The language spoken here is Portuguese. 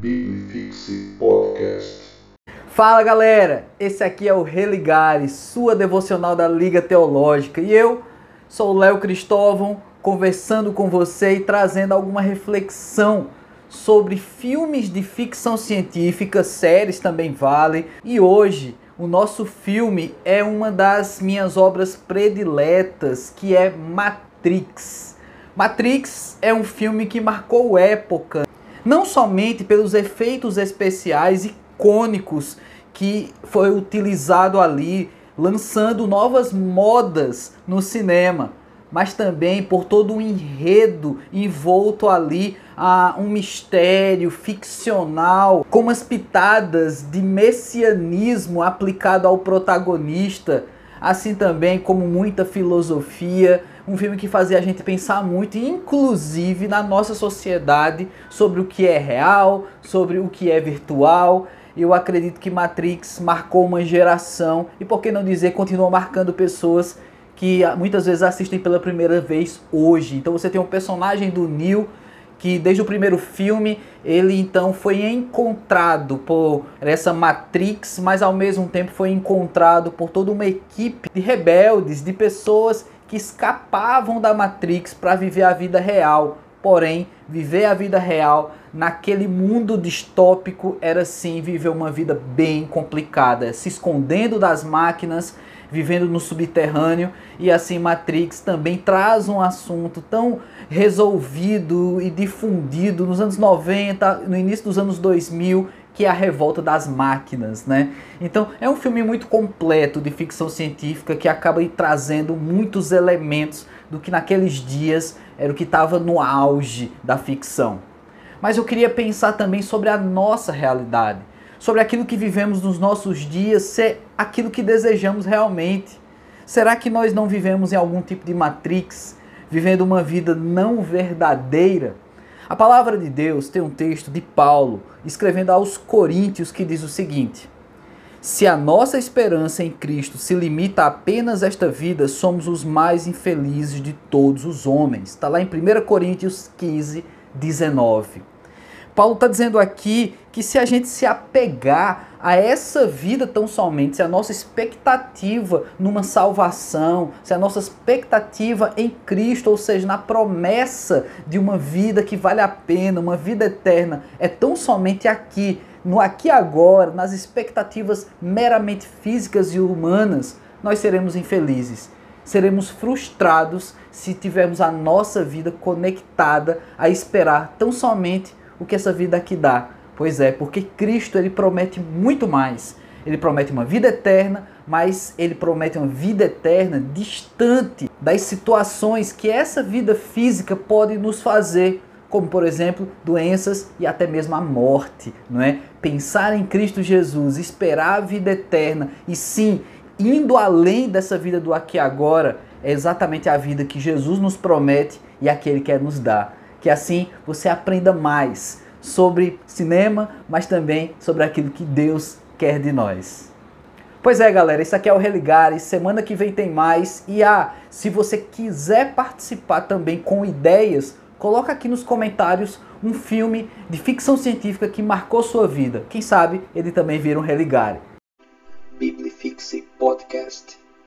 Biblifixe Podcast. Fala galera, esse aqui é o Religare, sua devocional da Liga Teológica, e eu sou o Léo Cristóvão, conversando com você e trazendo alguma reflexão sobre filmes de ficção científica, séries também vale. E hoje o nosso filme é uma das minhas obras prediletas, que é Matrix. Matrix é um filme que marcou época, não somente pelos efeitos especiais icônicos que foi utilizado ali, lançando novas modas no cinema, mas também por todo o enredo envolto ali a um mistério ficcional, com umas pitadas de messianismo aplicado ao protagonista, assim também como muita filosofia, um filme que fazia a gente pensar muito, inclusive na nossa sociedade, sobre o que é real, sobre o que é virtual eu acredito que Matrix marcou uma geração e por que não dizer continua marcando pessoas que muitas vezes assistem pela primeira vez hoje. Então você tem um personagem do Neo que desde o primeiro filme ele então foi encontrado por essa Matrix, mas ao mesmo tempo foi encontrado por toda uma equipe de rebeldes, de pessoas que escapavam da Matrix para viver a vida real. Porém, viver a vida real naquele mundo distópico era sim viver uma vida bem complicada, se escondendo das máquinas, vivendo no subterrâneo e assim Matrix também traz um assunto tão resolvido e difundido nos anos 90, no início dos anos 2000, que é a revolta das máquinas, né? Então é um filme muito completo de ficção científica que acaba trazendo muitos elementos do que naqueles dias era o que estava no auge da ficção. Mas eu queria pensar também sobre a nossa realidade, sobre aquilo que vivemos nos nossos dias, ser aquilo que desejamos realmente. Será que nós não vivemos em algum tipo de matrix, vivendo uma vida não verdadeira? A palavra de Deus tem um texto de Paulo escrevendo aos Coríntios que diz o seguinte: Se a nossa esperança em Cristo se limita a apenas esta vida, somos os mais infelizes de todos os homens. Está lá em 1 Coríntios 15, 19. Paulo está dizendo aqui que se a gente se apegar a essa vida tão somente, se a nossa expectativa numa salvação, se a nossa expectativa em Cristo, ou seja, na promessa de uma vida que vale a pena, uma vida eterna, é tão somente aqui, no aqui agora, nas expectativas meramente físicas e humanas, nós seremos infelizes. Seremos frustrados se tivermos a nossa vida conectada a esperar tão somente o que essa vida aqui dá. Pois é, porque Cristo ele promete muito mais. Ele promete uma vida eterna, mas ele promete uma vida eterna distante das situações que essa vida física pode nos fazer, como por exemplo, doenças e até mesmo a morte, não é? Pensar em Cristo Jesus, esperar a vida eterna e sim indo além dessa vida do aqui e agora, é exatamente a vida que Jesus nos promete e aquele quer nos dar. Que assim você aprenda mais sobre cinema, mas também sobre aquilo que Deus quer de nós. Pois é, galera, isso aqui é o Religare. Semana que vem tem mais. E ah, se você quiser participar também com ideias, coloca aqui nos comentários um filme de ficção científica que marcou sua vida. Quem sabe ele também vira um Religare.